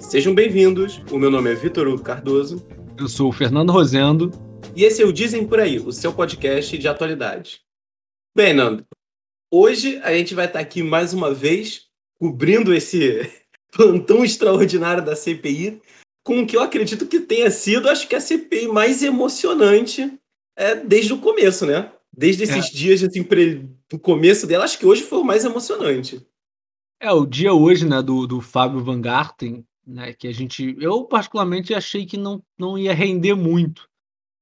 Sejam bem-vindos. O meu nome é Vitor Hugo Cardoso. Eu sou o Fernando Rosendo. E esse é o Dizem Por Aí, o seu podcast de atualidade. Bem, Nando, hoje a gente vai estar aqui mais uma vez cobrindo esse plantão extraordinário da CPI com o que eu acredito que tenha sido, acho que a CPI mais emocionante é, desde o começo, né? Desde esses é. dias, assim, do começo dela, acho que hoje foi o mais emocionante. É, o dia hoje, né, do, do Fábio Van Garten, né, que a gente, eu particularmente achei que não, não ia render muito.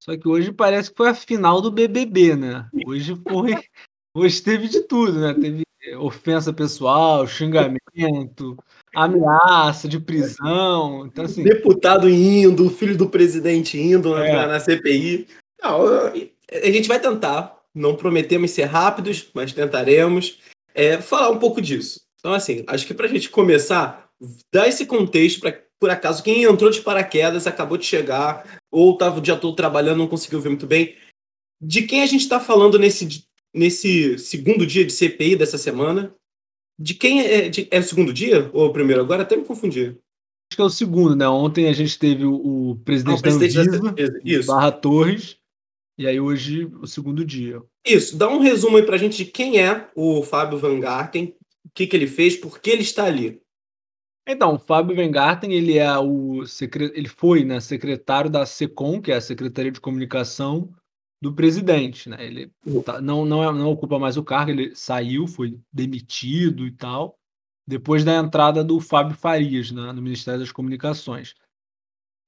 Só que hoje parece que foi a final do BBB, né? Hoje foi, hoje teve de tudo, né? Teve ofensa pessoal, xingamento, ameaça de prisão. Então, assim, Deputado indo, filho do presidente indo é. na, na, CPI. Não, a gente vai tentar. Não prometemos ser rápidos, mas tentaremos é, falar um pouco disso. Então, assim, acho que para a gente começar, dar esse contexto para, por acaso, quem entrou de paraquedas, acabou de chegar, ou estava o dia todo trabalhando, não conseguiu ver muito bem. De quem a gente está falando nesse, nesse segundo dia de CPI dessa semana? De quem é, de, é o segundo dia ou o primeiro? Agora até me confundi. Acho que é o segundo, né? Ontem a gente teve o, o presidente, ah, o presidente da Anvisa, Isso. Barra Torres, e aí hoje o segundo dia. Isso, dá um resumo aí pra gente de quem é o Fábio Van Garten, o que, que ele fez, por que ele está ali. Então, o Fábio Weingarten, ele é o secre... ele foi, né, secretário da SECOM, que é a Secretaria de Comunicação do presidente, né? Ele tá, não, não, é, não ocupa mais o cargo, ele saiu, foi demitido e tal, depois da entrada do Fábio Farias né, no Ministério das Comunicações.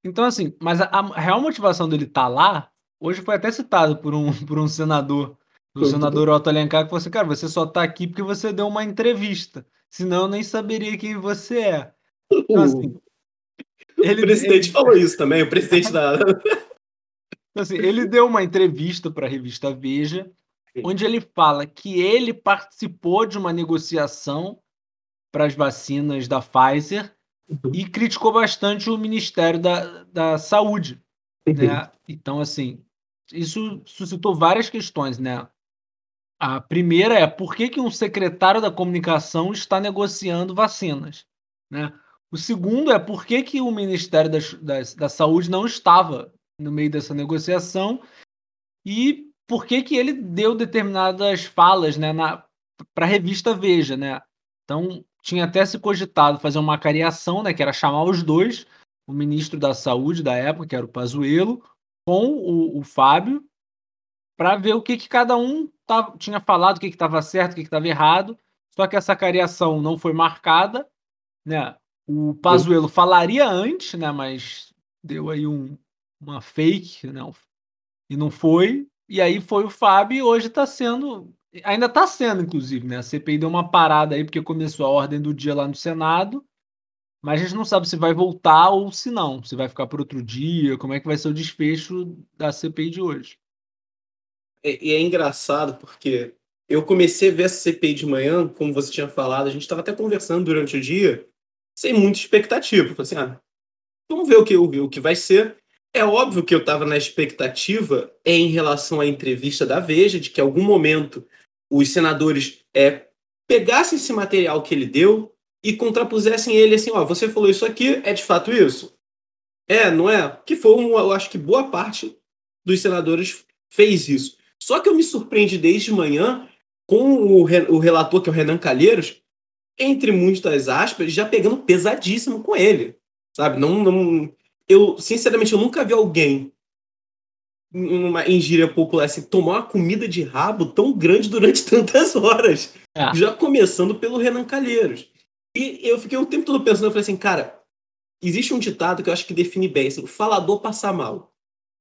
Então, assim, mas a, a real motivação dele estar tá lá, hoje foi até citado por um, por um senador, o senador Otto Alencar, que falou assim, cara, você só está aqui porque você deu uma entrevista senão eu nem saberia quem você é. Então, assim, ele, o presidente ele... falou isso também, o presidente da. Então, assim, ele deu uma entrevista para a revista Veja, onde ele fala que ele participou de uma negociação para as vacinas da Pfizer uhum. e criticou bastante o Ministério da, da Saúde. Né? Então, assim, isso suscitou várias questões, né? A primeira é por que, que um secretário da comunicação está negociando vacinas? Né? O segundo é por que, que o Ministério da, da, da Saúde não estava no meio dessa negociação e por que, que ele deu determinadas falas né, para a revista Veja. Né? Então, tinha até se cogitado fazer uma cariação, né, que era chamar os dois, o ministro da Saúde da época, que era o Pazuello, com o, o Fábio, para ver o que, que cada um tava, tinha falado, o que estava certo, o que estava errado. Só que essa cariação não foi marcada, né? O Pazuello falaria antes, né? Mas deu aí um, uma fake, né? E não foi. E aí foi o Fábio e hoje está sendo. Ainda está sendo, inclusive, né? A CPI deu uma parada aí, porque começou a ordem do dia lá no Senado. Mas a gente não sabe se vai voltar ou se não. Se vai ficar por outro dia, como é que vai ser o desfecho da CPI de hoje. E é, engraçado porque eu comecei a ver essa CPI de manhã, como você tinha falado, a gente estava até conversando durante o dia, sem muita expectativa. Falei assim, ah, vamos ver o que, o, o que vai ser. É óbvio que eu estava na expectativa em relação à entrevista da Veja, de que em algum momento os senadores é, pegassem esse material que ele deu e contrapusessem ele assim, ó, você falou isso aqui, é de fato isso? É, não é? Que foi, um, eu acho que boa parte dos senadores fez isso. Só que eu me surpreendi desde manhã com o, o relator, que é o Renan Calheiros, entre muitas aspas, já pegando pesadíssimo com ele. Sabe? Não, não, eu, sinceramente, eu nunca vi alguém numa engíria popular assim, tomar uma comida de rabo tão grande durante tantas horas. É. Já começando pelo Renan Calheiros. E eu fiquei o tempo todo pensando, eu falei assim, cara, existe um ditado que eu acho que define bem, assim, o falador passa mal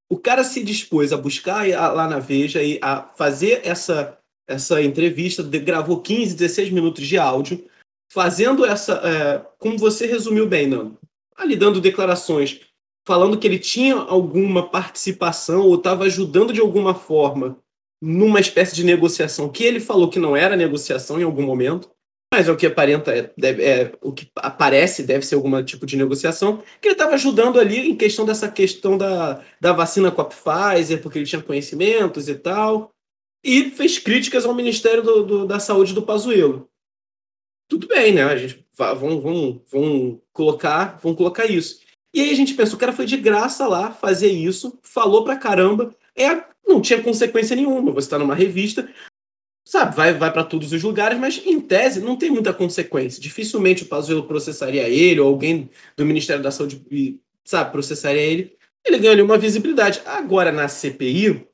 o cara se dispôs a buscar lá na Veja e a fazer essa, essa entrevista, gravou 15, 16 minutos de áudio, fazendo essa. É, como você resumiu bem, Nando, ali dando declarações, falando que ele tinha alguma participação ou estava ajudando de alguma forma numa espécie de negociação que ele falou que não era negociação em algum momento, mas é o que aparenta, é, é, o que aparece deve ser algum tipo de negociação, que ele estava ajudando ali em questão dessa questão da, da vacina com a Pfizer, porque ele tinha conhecimentos e tal, e fez críticas ao Ministério do, do, da Saúde do Pazuello. Tudo bem, né? A gente vamos, vamos, vamos colocar, vamos colocar isso. E aí a gente pensa, o cara foi de graça lá fazer isso, falou pra caramba, é, não tinha consequência nenhuma. Você está numa revista, sabe, vai, vai para todos os lugares, mas em tese não tem muita consequência. Dificilmente o Pazuello processaria ele, ou alguém do Ministério da Saúde, sabe, processaria ele. Ele ganha ali uma visibilidade. Agora, na CPI,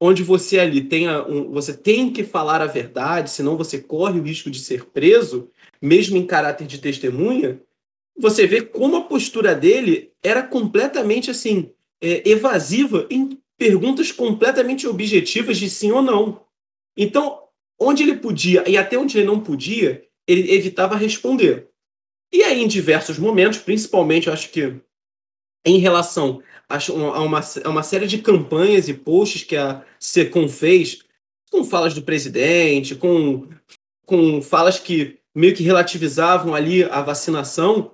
onde você ali tem um, você tem que falar a verdade, senão você corre o risco de ser preso, mesmo em caráter de testemunha, você vê como a postura dele era completamente assim é, evasiva em perguntas completamente objetivas de sim ou não. Então, onde ele podia e até onde ele não podia, ele evitava responder. E aí, em diversos momentos, principalmente, acho que em relação a uma, a uma série de campanhas e posts que a SECOM fez, com falas do presidente, com, com falas que meio que relativizavam ali a vacinação,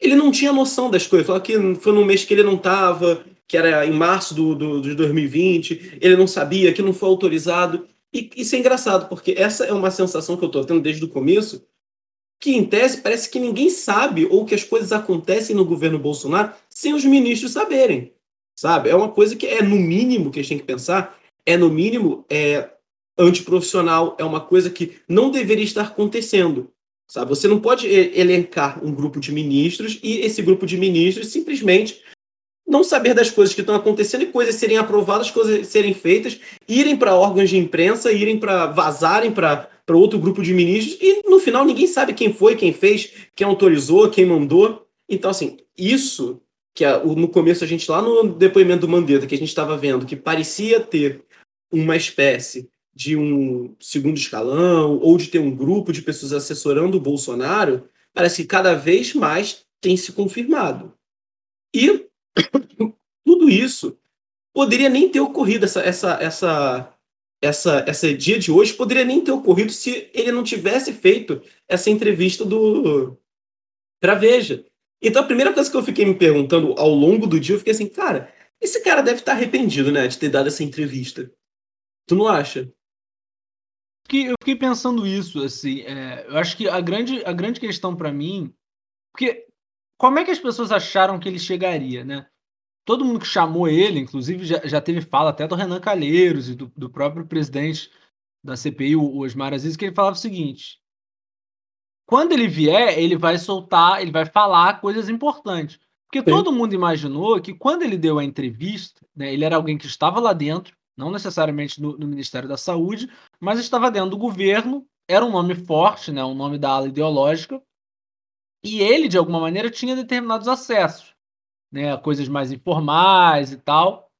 ele não tinha noção das coisas. Falou que foi num mês que ele não estava, que era em março do, do, de 2020, ele não sabia, que não foi autorizado. E isso é engraçado, porque essa é uma sensação que eu estou tendo desde o começo, que em tese parece que ninguém sabe ou que as coisas acontecem no governo Bolsonaro sem os ministros saberem, sabe? É uma coisa que é no mínimo que a gente tem que pensar, é no mínimo é antiprofissional, é uma coisa que não deveria estar acontecendo, sabe? Você não pode elencar um grupo de ministros e esse grupo de ministros simplesmente não saber das coisas que estão acontecendo e coisas serem aprovadas, coisas serem feitas, irem para órgãos de imprensa, irem para vazarem para outro grupo de ministros e no final ninguém sabe quem foi, quem fez, quem autorizou, quem mandou. Então, assim, isso que no começo a gente, lá no depoimento do Mandetta, que a gente estava vendo, que parecia ter uma espécie de um segundo escalão ou de ter um grupo de pessoas assessorando o Bolsonaro, parece que cada vez mais tem se confirmado. E tudo isso poderia nem ter ocorrido essa essa essa essa essa dia de hoje poderia nem ter ocorrido se ele não tivesse feito essa entrevista do para Veja. Então a primeira coisa que eu fiquei me perguntando ao longo do dia, eu fiquei assim, cara, esse cara deve estar arrependido, né, de ter dado essa entrevista. Tu não acha? Eu fiquei pensando isso, assim, é, eu acho que a grande, a grande questão para mim, porque como é que as pessoas acharam que ele chegaria, né? Todo mundo que chamou ele, inclusive já, já teve fala até do Renan Calheiros e do, do próprio presidente da CPI, o Osmar Aziz, que ele falava o seguinte: quando ele vier, ele vai soltar, ele vai falar coisas importantes. Porque Sim. todo mundo imaginou que quando ele deu a entrevista, né, ele era alguém que estava lá dentro, não necessariamente no, no Ministério da Saúde, mas estava dentro do governo, era um nome forte, né, um nome da ala ideológica, e ele, de alguma maneira, tinha determinados acessos, né, coisas mais informais e tal.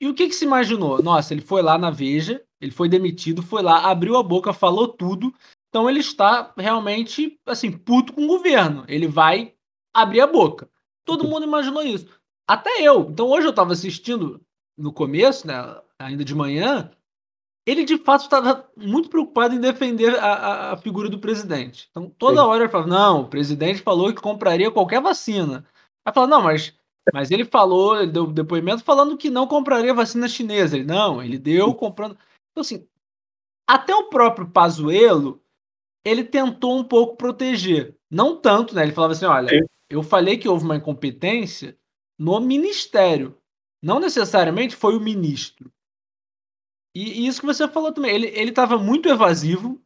E o que, que se imaginou? Nossa, ele foi lá na Veja, ele foi demitido, foi lá, abriu a boca, falou tudo. Então ele está realmente, assim, puto com o governo. Ele vai abrir a boca. Todo mundo imaginou isso. Até eu. Então hoje eu estava assistindo no começo, né, ainda de manhã, ele de fato estava muito preocupado em defender a, a, figura do presidente. Então, toda Sim. hora ele falava: não, o presidente falou que compraria qualquer vacina. Aí fala: não, mas, mas ele falou, ele deu depoimento falando que não compraria vacina chinesa. Ele não, ele deu comprando. Então, assim, até o próprio Pazuello, ele tentou um pouco proteger. Não tanto, né? Ele falava assim: olha, Sim. eu falei que houve uma incompetência no ministério. Não necessariamente foi o ministro. E, e isso que você falou também, ele, ele tava muito evasivo.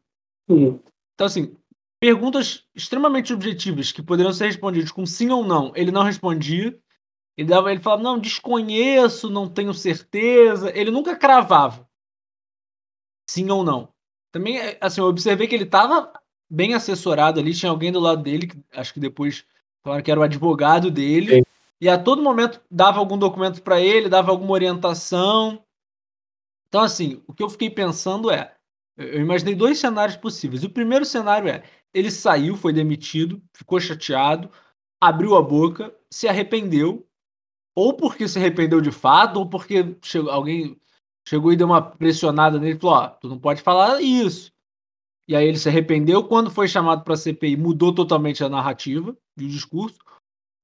Uhum. Então, assim, perguntas extremamente objetivas que poderiam ser respondidas com sim ou não, ele não respondia. Ele, dava, ele falava, não, desconheço, não tenho certeza. Ele nunca cravava sim ou não. Também, assim, eu observei que ele estava bem assessorado ali, tinha alguém do lado dele, que acho que depois falaram que era o advogado dele. Sim. E a todo momento dava algum documento para ele, dava alguma orientação. Então, assim, o que eu fiquei pensando é: eu imaginei dois cenários possíveis. O primeiro cenário é: ele saiu, foi demitido, ficou chateado, abriu a boca, se arrependeu, ou porque se arrependeu de fato, ou porque chegou, alguém chegou e deu uma pressionada nele e falou: Ó, oh, tu não pode falar isso. e aí ele se arrependeu. Quando foi chamado para a CPI, mudou totalmente a narrativa e o discurso.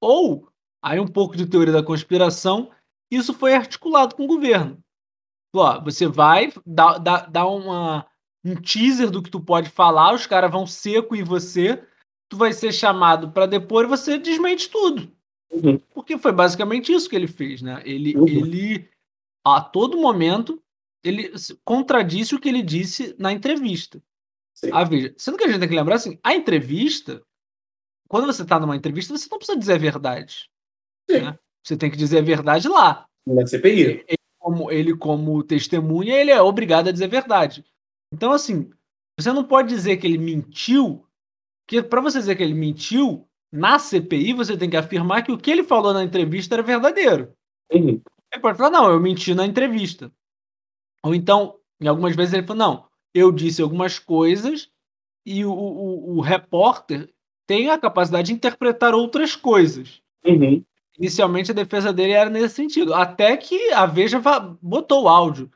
Ou, aí um pouco de teoria da conspiração, isso foi articulado com o governo. Ó, você vai dar, dar, dar uma, um teaser do que tu pode falar, os caras vão seco em você, tu vai ser chamado para depor e você desmente tudo. Uhum. Porque foi basicamente isso que ele fez, né? Ele, uhum. ele a todo momento, ele contradisse o que ele disse na entrevista. Sim. Ah, veja, sendo que a gente tem que lembrar assim, a entrevista, quando você está numa entrevista, você não precisa dizer a verdade. Né? Você tem que dizer a verdade lá. Na CPI. Ele como, ele, como testemunha, ele é obrigado a dizer a verdade. Então, assim, você não pode dizer que ele mentiu, que para você dizer que ele mentiu, na CPI você tem que afirmar que o que ele falou na entrevista era verdadeiro. Uhum. Ele pode falar, não, eu menti na entrevista. Ou então, em algumas vezes ele falou, não, eu disse algumas coisas e o, o, o repórter tem a capacidade de interpretar outras coisas. Uhum. Inicialmente a defesa dele era nesse sentido. Até que a Veja botou o áudio.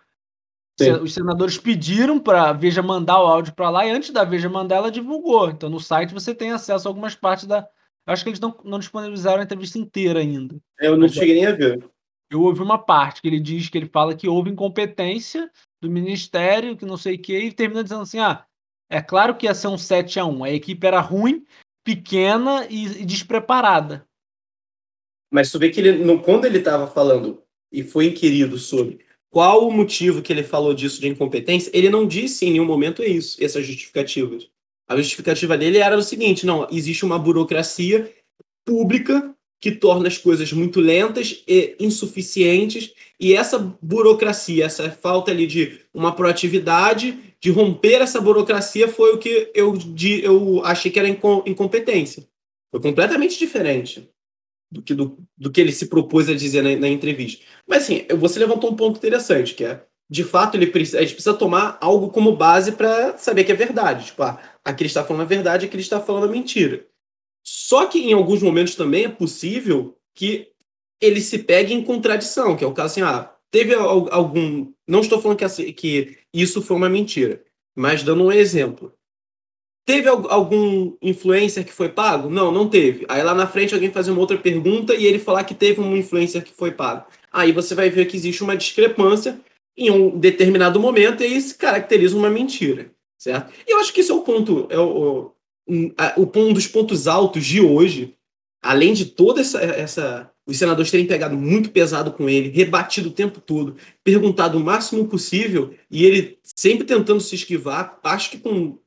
Sim. Os senadores pediram para a Veja mandar o áudio para lá e antes da Veja mandar, ela divulgou. Então no site você tem acesso a algumas partes da. Acho que eles não, não disponibilizaram a entrevista inteira ainda. Eu não Mas, cheguei nem a ver. Eu ouvi uma parte que ele diz que ele fala que houve incompetência do ministério, que não sei o quê, e termina dizendo assim: ah, é claro que ia ser um 7 a 1 A equipe era ruim, pequena e, e despreparada. Mas tu vê que ele, quando ele estava falando e foi inquirido sobre qual o motivo que ele falou disso de incompetência, ele não disse em nenhum momento isso, essas justificativas. A justificativa dele era o seguinte: não, existe uma burocracia pública que torna as coisas muito lentas e insuficientes, e essa burocracia, essa falta ali de uma proatividade, de romper essa burocracia, foi o que eu, de, eu achei que era incompetência. Foi completamente diferente do que, do, do que ele se propôs a dizer na, na, entrevista. Mas assim, você levantou um ponto interessante, que é, de fato, ele precisa, a gente precisa tomar algo como base para saber que é verdade. Tipo, ah, aqui ele está falando a verdade, aqui ele está falando a mentira. Só que em alguns momentos também é possível que ele se pegue em contradição, que é o caso assim, ah, teve algum. Não estou falando que, assim, que isso foi uma mentira, mas dando um exemplo. Teve algum influencer que foi pago? Não, não teve. Aí lá na frente alguém fazer uma outra pergunta e ele falar que teve um influencer que foi pago. Aí você vai ver que existe uma discrepância em um determinado momento e isso caracteriza uma mentira, certo? E eu acho que esse é o ponto, é o, um, um dos pontos altos de hoje, além de toda essa, essa os senadores terem pegado muito pesado com ele, rebatido o tempo todo, perguntado o máximo possível e ele sempre tentando se esquivar, acho que com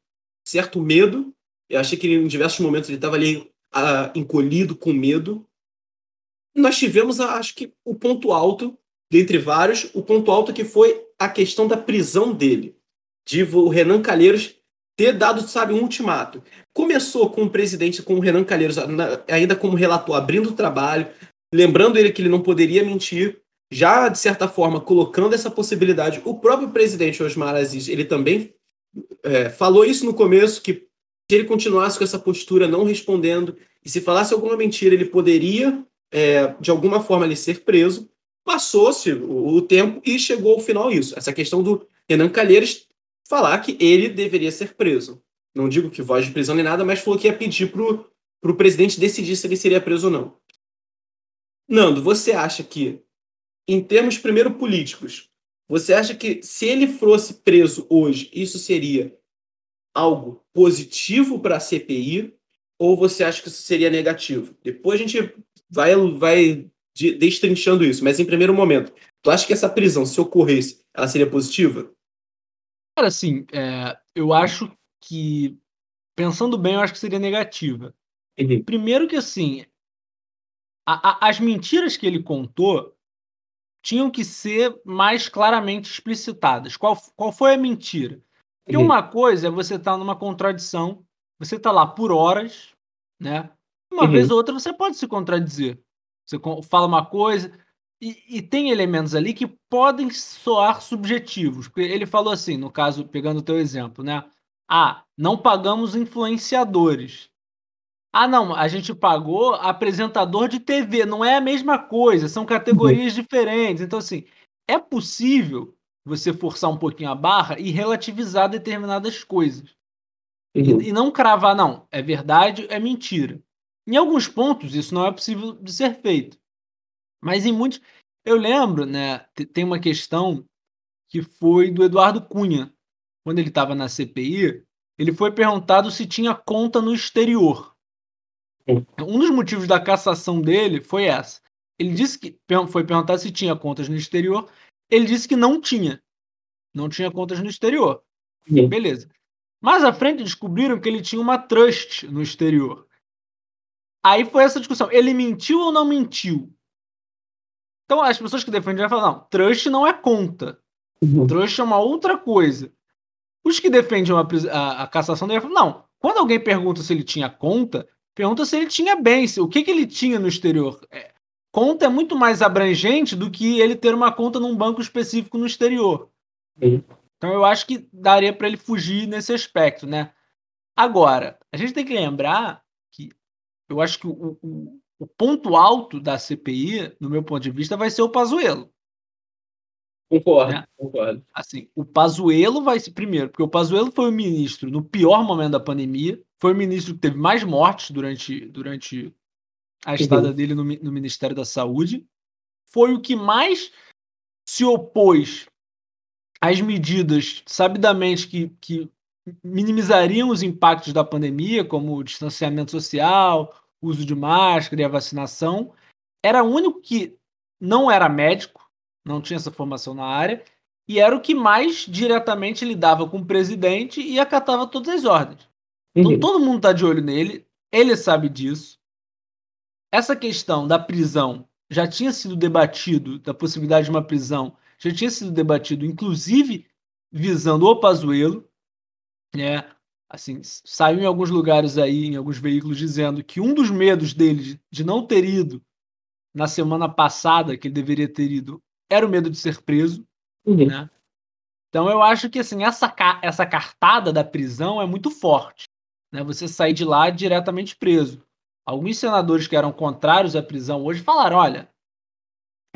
certo medo. Eu achei que em diversos momentos ele estava ali uh, encolhido, com medo. Nós tivemos, acho que, o ponto alto, dentre vários, o ponto alto que foi a questão da prisão dele. De o Renan Calheiros ter dado, sabe, um ultimato. Começou com o presidente, com o Renan Calheiros, ainda como relator, abrindo o trabalho, lembrando ele que ele não poderia mentir, já, de certa forma, colocando essa possibilidade. O próprio presidente Osmar Aziz, ele também é, falou isso no começo, que se ele continuasse com essa postura não respondendo, e se falasse alguma mentira, ele poderia, é, de alguma forma, ele ser preso. Passou-se o, o, tempo e chegou ao final isso. Essa questão do Renan Calheiros falar que ele deveria ser preso. Não digo que voz de prisão nem nada, mas falou que ia pedir para o presidente decidir se ele seria preso ou não. Nando, você acha que, em termos primeiro políticos, você acha que se ele fosse preso hoje, isso seria algo positivo para a CPI ou você acha que isso seria negativo? Depois a gente vai, vai destrinchando isso, mas em primeiro momento, tu acha que essa prisão, se ocorresse, ela seria positiva? Cara, assim, é, eu acho que, pensando bem, eu acho que seria negativa. Uhum. Primeiro que, assim, a, a, as mentiras que ele contou tinham que ser mais claramente explicitadas. Qual, qual foi a mentira? Porque uhum. uma coisa é você estar tá numa contradição, você está lá por horas, né? Uma uhum. vez ou outra você pode se contradizer. Você fala uma coisa e, e, tem elementos ali que podem soar subjetivos. Porque ele falou assim, no caso, pegando o teu exemplo, né? Ah, não pagamos influenciadores. Ah, não, a gente pagou apresentador de TV, não é a mesma coisa, são categorias uhum. diferentes. Então, assim, é possível você forçar um pouquinho a barra e relativizar determinadas coisas. Uhum. E, e não cravar, não, é verdade, é mentira. Em alguns pontos, isso não é possível de ser feito. Mas em muitos. Eu lembro, né? Tem uma questão que foi do Eduardo Cunha. Quando ele estava na CPI, ele foi perguntado se tinha conta no exterior. Um dos motivos da cassação dele foi essa. Ele disse que foi perguntado se tinha contas no exterior. Ele disse que não tinha. Não tinha contas no exterior. Beleza. Mais à frente descobriram que ele tinha uma trust no exterior. Aí foi essa discussão. Ele mentiu ou não mentiu? Então as pessoas que defendem vai falar, não, trust não é conta. Uhum. Trust é uma outra coisa. Os que defendem a, a, a cassação devem falar, não, quando alguém pergunta se ele tinha conta, pergunta se ele tinha bens, o que, que ele tinha no exterior. É, conta é muito mais abrangente do que ele ter uma conta num banco específico no exterior. Uhum. Então eu acho que daria para ele fugir nesse aspecto, né? Agora, a gente tem que lembrar eu acho que o, o, o, ponto alto da CPI, no meu ponto de vista, vai ser o Pazuello. Concordo, né? concordo. Assim, o Pazuello vai ser primeiro, porque o Pazuello foi o ministro no pior momento da pandemia, foi o ministro que teve mais mortes durante, durante a estada uhum. dele no, no Ministério da Saúde, foi o que mais se opôs às medidas sabidamente que, que minimizariam os impactos da pandemia, como o distanciamento social, uso de máscara e a vacinação. Era o único que não era médico, não tinha essa formação na área, e era o que mais diretamente lidava com o presidente e acatava todas as ordens. Então uhum. todo mundo está de olho nele, ele sabe disso. Essa questão da prisão já tinha sido debatido, da possibilidade de uma prisão, já tinha sido debatido, inclusive visando o Pazuello, né? assim, saiu em alguns lugares aí, em alguns veículos, dizendo que um dos medos dele de não ter ido na semana passada, que ele deveria ter ido, era o medo de ser preso. Uhum. Né? Então eu acho que assim, essa, essa cartada da prisão é muito forte. Né? Você sair de lá diretamente preso. Alguns senadores que eram contrários à prisão hoje falaram: olha,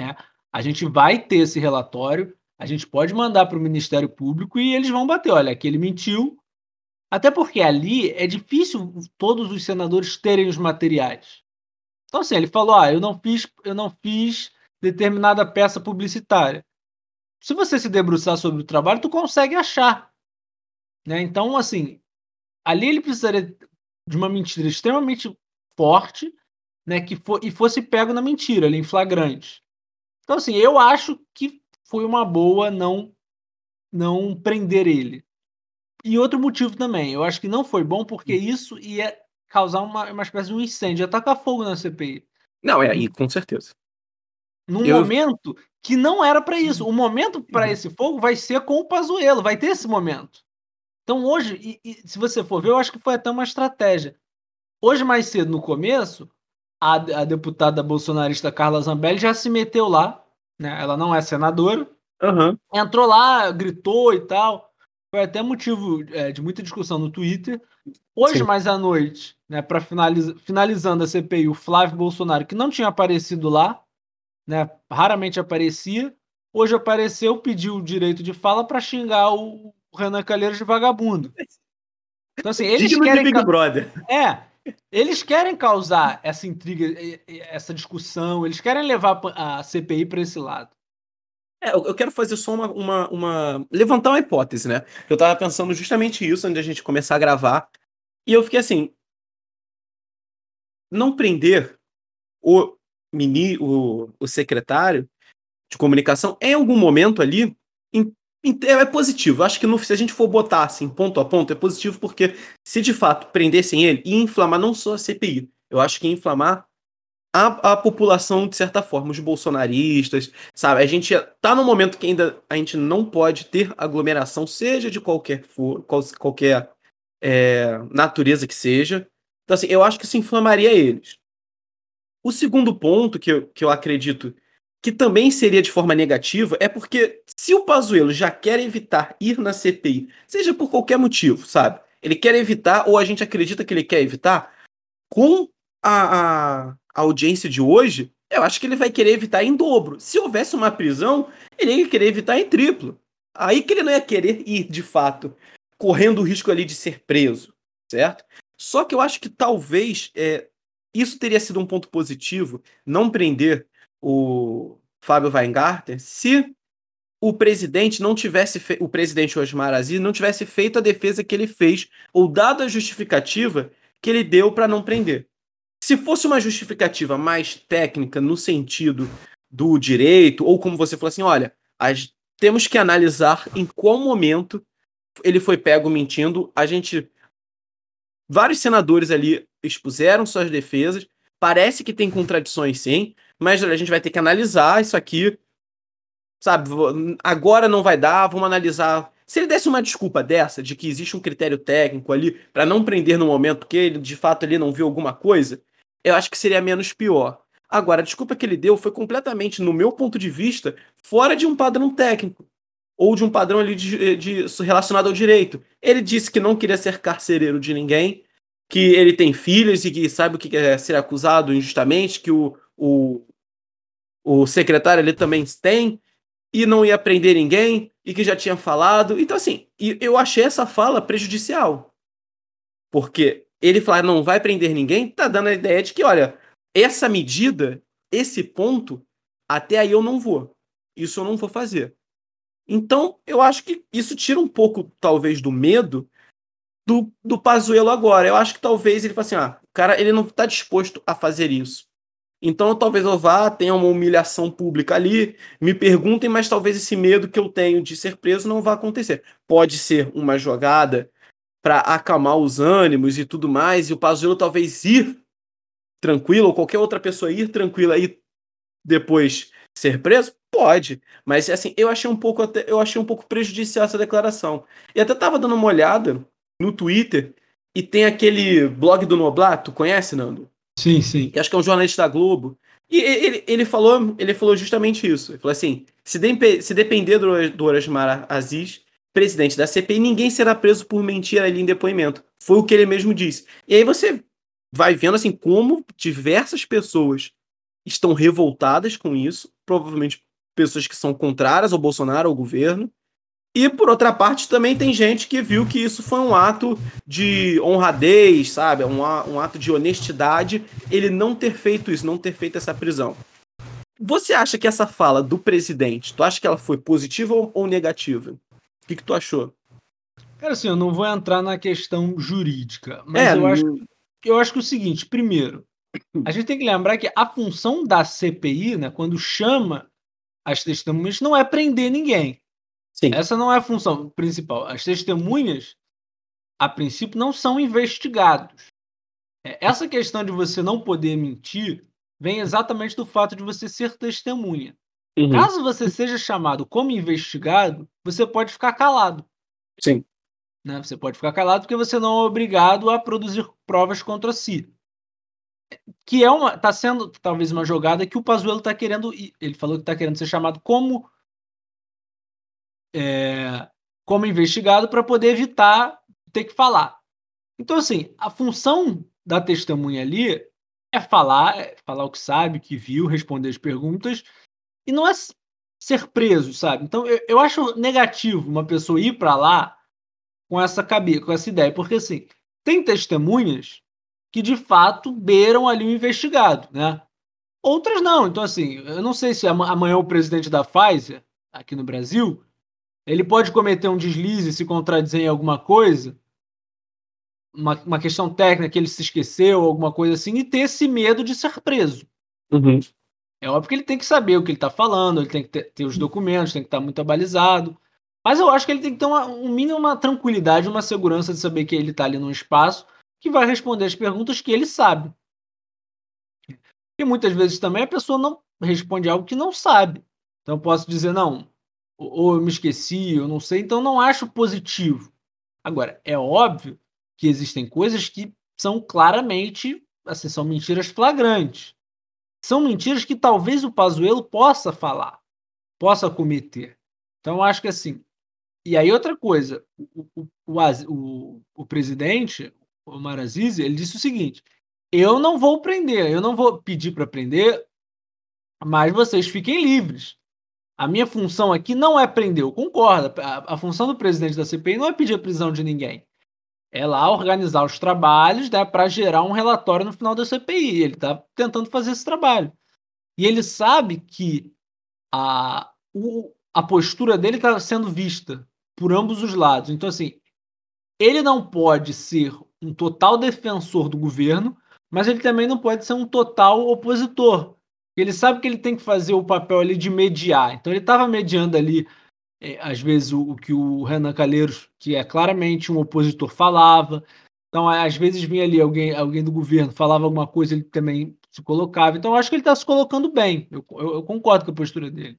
é, a gente vai ter esse relatório, a gente pode mandar para o Ministério Público e eles vão bater. Olha, que ele mentiu, até porque ali é difícil todos os senadores terem os materiais. Então, assim, ele falou: ah, eu não fiz, eu não fiz determinada peça publicitária. Se você se debruçar sobre o trabalho, tu consegue achar. Né? Então, assim, ali ele precisaria de uma mentira extremamente forte, né, que for, e fosse pego na mentira, ali em flagrante. Então, assim, eu acho que foi uma boa não não prender ele. E outro motivo também, eu acho que não foi bom porque hum. isso ia causar uma, uma espécie de um incêndio, ia tacar fogo na CPI. Não, é aí, com certeza. Num eu... momento que não era para isso. O momento para uhum. esse fogo vai ser com o Pazuello, vai ter esse momento. Então hoje, e, e, se você for ver, eu acho que foi até uma estratégia. Hoje, mais cedo, no começo, a, a deputada bolsonarista Carla Zambelli já se meteu lá, né? Ela não é senadora. Uhum. Entrou lá, gritou e tal foi até motivo é, de muita discussão no Twitter. Hoje, Sim. mais à noite, né, para finaliza finalizando a CPI, o Flávio Bolsonaro, que não tinha aparecido lá, né, raramente aparecia, hoje apareceu, pediu o direito de fala para xingar o Renan Calheiros de vagabundo. Então, assim, eles Digno querem. Big Brother. É, eles querem causar essa intriga, essa discussão, eles querem levar a CPI para esse lado. É, eu quero fazer só uma, uma, uma, levantar uma hipótese, né? Eu tava pensando justamente isso antes de a gente começar a gravar. E eu fiquei assim. Não prender o, mini, o, o secretário de comunicação em algum momento ali é positivo. Acho que no, se a gente for botar assim, ponto a ponto, é positivo porque se de fato prendessem ele, ia inflamar não só a CPI, eu acho que ia inflamar a, a população, de certa forma, os bolsonaristas, sabe? A gente tá num momento que ainda a gente não pode ter aglomeração, seja de qualquer, for, qual, qualquer é, natureza que seja. Então, assim, eu acho que isso inflamaria eles. O segundo ponto que eu, que eu acredito que também seria de forma negativa é porque se o Pazuello já quer evitar ir na CPI, seja por qualquer motivo, sabe? Ele quer evitar, ou a gente acredita que ele quer evitar, com a, a, a audiência de hoje, eu acho que ele vai querer evitar em dobro. Se houvesse uma prisão, ele ia querer evitar em triplo. Aí que ele não ia querer ir, de fato, correndo o risco ali de ser preso. certo? Só que eu acho que talvez é, isso teria sido um ponto positivo, não prender o Fábio Weingarten, se o presidente não tivesse fe... o presidente Osmar Aziz não tivesse feito a defesa que ele fez ou dado a justificativa que ele deu para não prender. Se fosse uma justificativa mais técnica no sentido do direito ou como você falou assim, olha, as... temos que analisar em qual momento ele foi pego mentindo. A gente vários senadores ali expuseram suas defesas. Parece que tem contradições sim, mas a gente vai ter que analisar isso aqui sabe, agora não vai dar, vamos analisar. Se ele desse uma desculpa dessa, de que existe um critério técnico ali para não prender no momento, porque ele de fato ali não viu alguma coisa, eu acho que seria menos pior. Agora, a desculpa que ele deu foi completamente, no meu ponto de vista, fora de um padrão técnico ou de um padrão ali de, de, relacionado ao direito. Ele disse que não queria ser carcereiro de ninguém, que ele tem filhos e que sabe o que é ser acusado injustamente, que o, o, o secretário ali também tem, e não ia prender ninguém e que já tinha falado. Então, assim, eu achei essa fala prejudicial. Porque ele falar não vai prender ninguém, tá dando a ideia de que, olha, essa medida, esse ponto, até aí eu não vou. Isso eu não vou fazer. Então, eu acho que isso tira um pouco, talvez, do medo do, do Pazuello agora. Eu acho que talvez ele fale assim, ah, o cara ele não está disposto a fazer isso. Então talvez eu vá, tenha uma humilhação pública ali, me perguntem, mas talvez esse medo que eu tenho de ser preso não vá acontecer. Pode ser uma jogada para acalmar os ânimos e tudo mais, e o Pazuello talvez ir tranquilo, ou qualquer outra pessoa ir tranquila e depois ser preso? Pode, mas assim, eu achei um pouco eu achei um pouco prejudicial essa declaração. E até tava dando uma olhada no Twitter e tem aquele blog do Noblato, conhece, Nando? Sim, sim. Que acho que é um jornalista da Globo. E ele, ele, falou, ele falou justamente isso. Ele falou assim: se, de, se depender do, do Orasmar Aziz, presidente da CPI, ninguém será preso por mentira ali em depoimento. Foi o que ele mesmo disse. E aí você vai vendo assim como diversas pessoas estão revoltadas com isso, provavelmente pessoas que são contrárias ao Bolsonaro, ao governo, e por outra parte, também tem gente que viu que isso foi um ato de honradez, sabe? Um, um ato de honestidade, ele não ter feito isso, não ter feito essa prisão. Você acha que essa fala do presidente, tu acha que ela foi positiva ou, negativa? O que, que tu achou? Cara, assim, eu não vou entrar na questão jurídica, mas é, eu, acho, eu acho que é o seguinte: primeiro, a gente tem que lembrar que a função da CPI, né, quando chama as testemunhas, não é prender ninguém. Sim. Essa não é a função principal. As testemunhas, a princípio, não são investigados. É, essa questão de você não poder mentir vem exatamente do fato de você ser testemunha. Uhum. Caso você seja chamado como investigado, você pode ficar calado. Sim. Né? Você pode ficar calado porque você não é obrigado a produzir provas contra si. Que é uma. está sendo talvez uma jogada que o Pazuello está querendo. Ele falou que está querendo ser chamado como é, como investigado para poder evitar ter que falar. Então, assim, a função da testemunha ali é falar, é falar o que sabe, que viu, responder as perguntas, e não é ser preso, sabe? Então, eu, eu acho negativo uma pessoa ir para lá com essa cabeça, com essa ideia, porque assim, tem testemunhas que de fato beiram ali o investigado, né? Outras não. Então, assim, eu não sei se amanhã o presidente da Pfizer, aqui no Brasil, ele pode cometer um deslize, se contradizer em alguma coisa, uma, uma questão técnica que ele se esqueceu, alguma coisa assim, e ter esse medo de ser preso. Uhum. É óbvio que ele tem que saber o que ele está falando, ele tem que ter, ter, os documentos, tem que estar tá muito abalizado. Mas eu acho que ele tem que ter uma, um mínimo uma tranquilidade, uma segurança de saber que ele está ali num espaço que vai responder as perguntas que ele sabe. E muitas vezes também a pessoa não responde algo que não sabe. Então eu posso dizer, não, ou eu me esqueci, eu não sei, então não acho positivo. Agora, é óbvio que existem coisas que são claramente, assim, são mentiras flagrantes. São mentiras que talvez o Pazuello possa falar, possa cometer. Então, acho que assim. E aí, outra coisa, o, o, o, o presidente, o Marazizi, ele disse o seguinte: eu não vou prender, eu não vou pedir para prender, mas vocês fiquem livres. A minha função aqui não é prender, eu concordo. A, a, função do presidente da CPI não é pedir a prisão de ninguém. é lá organizar os trabalhos né, para gerar um relatório no final da CPI. Ele está tentando fazer esse trabalho. E ele sabe que a, o, a postura dele está sendo vista por ambos os lados. Então, assim, ele não pode ser um total defensor do governo, mas ele também não pode ser um total opositor. Ele sabe que ele tem que fazer o papel ali de mediar. Então ele estava mediando ali, é, às vezes, o, o, que o Renan Calheiros, que é claramente um opositor, falava. Então, às vezes vinha ali alguém, alguém do governo, falava alguma coisa, ele também se colocava. Então, eu acho que ele está se colocando bem. Eu, eu, eu, concordo com a postura dele.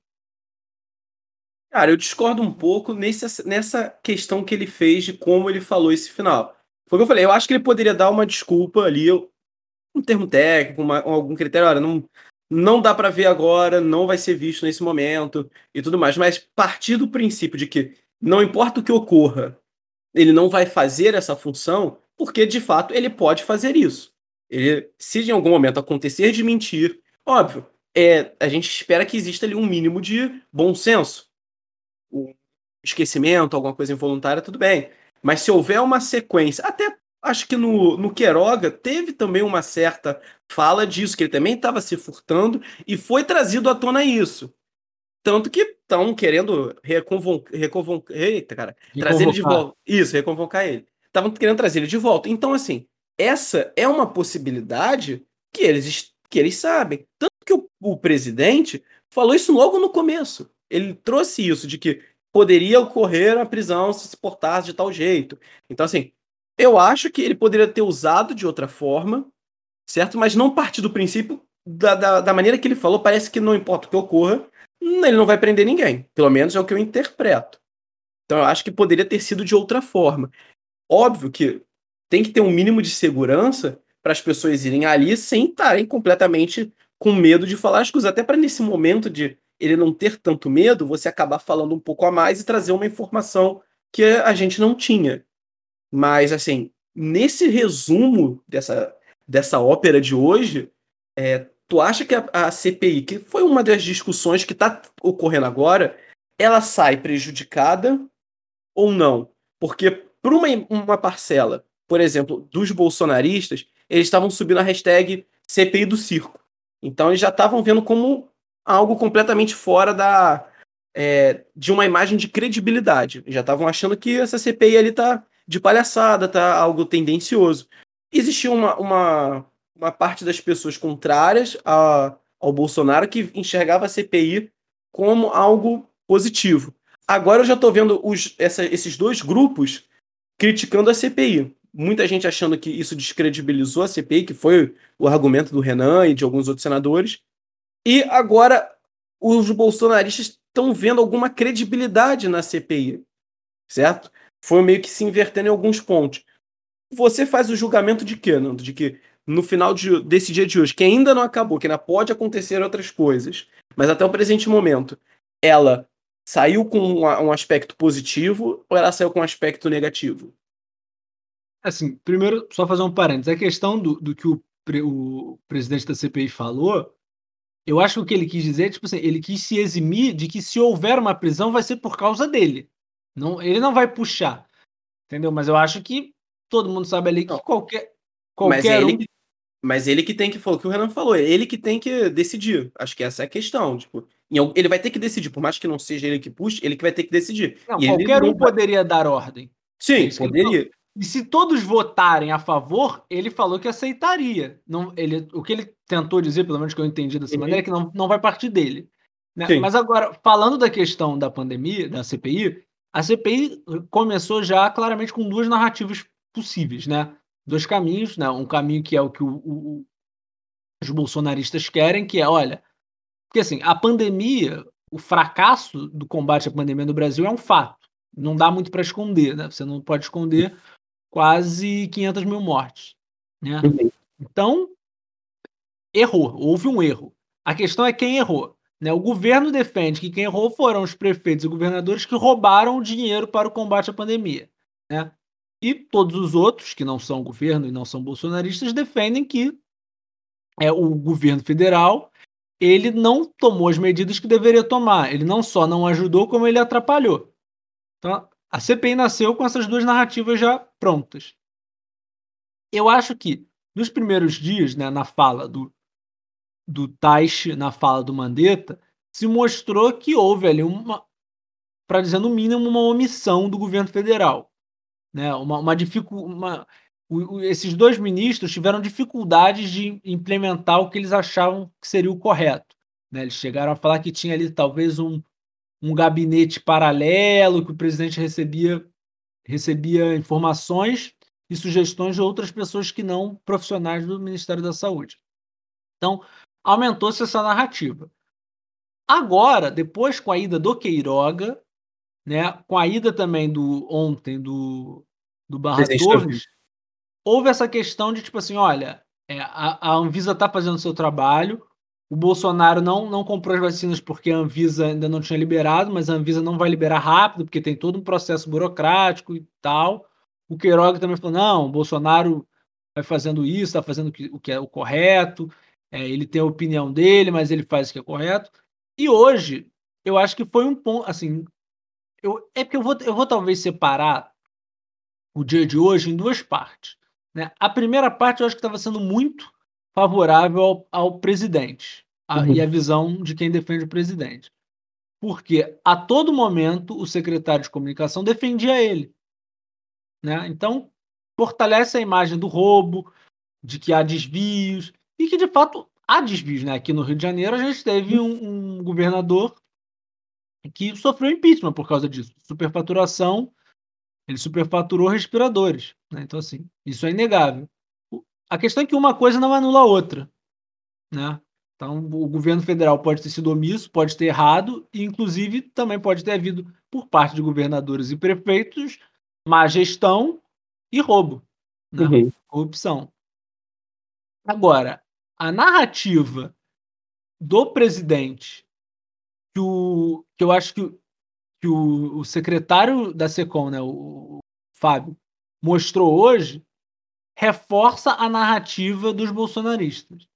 Cara, eu discordo um pouco nesse, nessa questão que ele fez de como ele falou esse final. Foi o que eu falei, eu acho que ele poderia dar uma desculpa ali, um termo técnico, uma, algum critério, olha, não, não dá para ver agora, não vai ser visto nesse momento e tudo mais. Mas partir do princípio de que não importa o que ocorra, ele não vai fazer essa função, porque de fato ele pode fazer isso. Ele, se em algum momento acontecer de mentir, óbvio, é, a gente espera que exista ali um mínimo de bom senso. O esquecimento, alguma coisa involuntária, tudo bem. Mas se houver uma sequência, até acho que no, no Queiroga teve também uma certa fala disso, que ele também estava se furtando e foi trazido à tona isso. Tanto que estão querendo reconvocar, eita, cara, trazer ele de volta. Isso, reconvocar ele. Estavam querendo trazer ele de volta. Então, assim, essa é uma possibilidade que eles, que eles sabem. Tanto que o, o presidente falou isso logo no começo. Ele trouxe isso de que poderia ocorrer a prisão se se portasse de tal jeito. Então, assim, eu acho que ele poderia ter usado de outra forma, certo? Mas não partir do princípio da, da, da, maneira que ele falou, parece que não importa o que ocorra, ele não vai prender ninguém. Pelo menos é o que eu interpreto. Então eu acho que poderia ter sido de outra forma. Óbvio que tem que ter um mínimo de segurança para as pessoas irem ali sem estarem completamente com medo de falar as coisas. Até para nesse momento de ele não ter tanto medo, você acabar falando um pouco a mais e trazer uma informação que a gente não tinha. Mas, assim, nesse resumo dessa, dessa ópera de hoje, é, tu acha que a, a, CPI, que foi uma das discussões que está ocorrendo agora, ela sai prejudicada ou não? Porque para uma, uma parcela, por exemplo, dos bolsonaristas, eles estavam subindo a hashtag CPI do circo. Então eles já estavam vendo como algo completamente fora da é, de uma imagem de credibilidade. Já estavam achando que essa CPI ali tá de palhaçada, tá? Algo tendencioso. Existia uma, uma, uma parte das pessoas contrárias a, ao Bolsonaro que enxergava a CPI como algo positivo. Agora eu já estou vendo os, essa, esses dois grupos criticando a CPI. Muita gente achando que isso descredibilizou a CPI, que foi o argumento do Renan e de alguns outros senadores. E agora os bolsonaristas estão vendo alguma credibilidade na CPI, certo? Foi meio que se invertendo em alguns pontos. Você faz o julgamento de quê, Nando? De que no final de, desse dia de hoje, que ainda não acabou, que ainda pode acontecer outras coisas, mas até o presente momento, ela saiu com um, aspecto positivo ou ela saiu com um aspecto negativo? Assim, primeiro, só fazer um parênteses. A questão do, do que o, o presidente da CPI falou, eu acho que o que ele quis dizer, tipo assim, ele quis se eximir de que se houver uma prisão vai ser por causa dele. Não, ele não vai puxar. Entendeu? Mas eu acho que todo mundo sabe ali que não. qualquer. qualquer mas, é ele, mas ele que tem que. Foi o que o Renan falou. É ele que tem que decidir. Acho que essa é a questão. Tipo, ele vai ter que decidir. Por mais que não seja ele que puxe, ele que vai ter que decidir. Não, qualquer um vai... poderia dar ordem. Sim, poderia. E se todos votarem a favor, ele falou que aceitaria. Não, ele, o que ele tentou dizer, pelo menos que eu entendi dessa uhum. maneira, é que não, não vai partir dele. Né? Mas agora, falando da questão da pandemia, da CPI, a CPI começou já claramente com duas narrativas possíveis, né? Dois caminhos, né? Um caminho que é o que o, o, os bolsonaristas querem, que é, olha, porque assim, a pandemia, o fracasso do combate à pandemia no Brasil é um fato. Não dá muito para esconder, né? Você não pode esconder quase 500 mil mortes, né? Uhum. Então, errou, houve um erro. A questão é quem errou. Né? O governo defende que quem errou foram os prefeitos e governadores que roubaram o dinheiro para o combate à pandemia. Né? E todos os outros, que não são governo e não são bolsonaristas, defendem que é, o governo federal ele não tomou as medidas que deveria tomar. Ele não só não ajudou, como ele atrapalhou. Então, a CPI nasceu com essas duas narrativas já prontas. eu acho que nos primeiros dias, né, na fala do, do Taish, na fala do Mandetta, se mostrou que houve ali uma, para dizer no mínimo, uma omissão do governo federal. Né? Uma, uma, dificu uma o, esses dois ministros tiveram dificuldades de implementar o que eles achavam que seria o correto. Né? Eles chegaram a falar que tinha ali talvez um, um gabinete paralelo, que o presidente recebia, recebia informações e sugestões de outras pessoas que não profissionais do Ministério da Saúde. Então, aumentou-se essa narrativa. Agora, depois com a ida do Queiroga, né, com a ida também do ontem do, do Barra Torres, houve essa questão de tipo assim, olha, é, a, a Anvisa está fazendo o seu trabalho, o Bolsonaro não, não comprou as vacinas porque a Anvisa ainda não tinha liberado, mas a Anvisa não vai liberar rápido, porque tem todo um processo burocrático e tal. O Queiroga também falou: não, o Bolsonaro vai fazendo isso, está fazendo o que é o correto, é, ele tem a opinião dele, mas ele faz o que é correto. E hoje, eu acho que foi um ponto, assim, eu, é porque eu vou, eu vou talvez separar o dia de hoje em duas partes. Né? A primeira parte eu acho que estava sendo muito favorável ao, ao presidente a, uhum. e a visão de quem defende o presidente. Porque a todo momento o secretário de comunicação defendia ele. Né? Então, fortalece a imagem do roubo, de que há desvios, e que de fato há desvios. Né? Aqui no Rio de Janeiro a gente teve um, um governador que sofreu impeachment por causa disso. Superfaturação, ele superfaturou respiradores. Né? Então, assim, isso é inegável. A questão é que uma coisa não anula a outra. Né? Então, o governo federal pode ter sido omisso, pode ter errado, e inclusive também pode ter havido, por parte de governadores e prefeitos, má gestão e roubo, né? uhum. corrupção. Agora, a narrativa do presidente, que, o, que eu acho que, que o, o secretário da SECOM, né, o, o Fábio, mostrou hoje, reforça a narrativa dos bolsonaristas.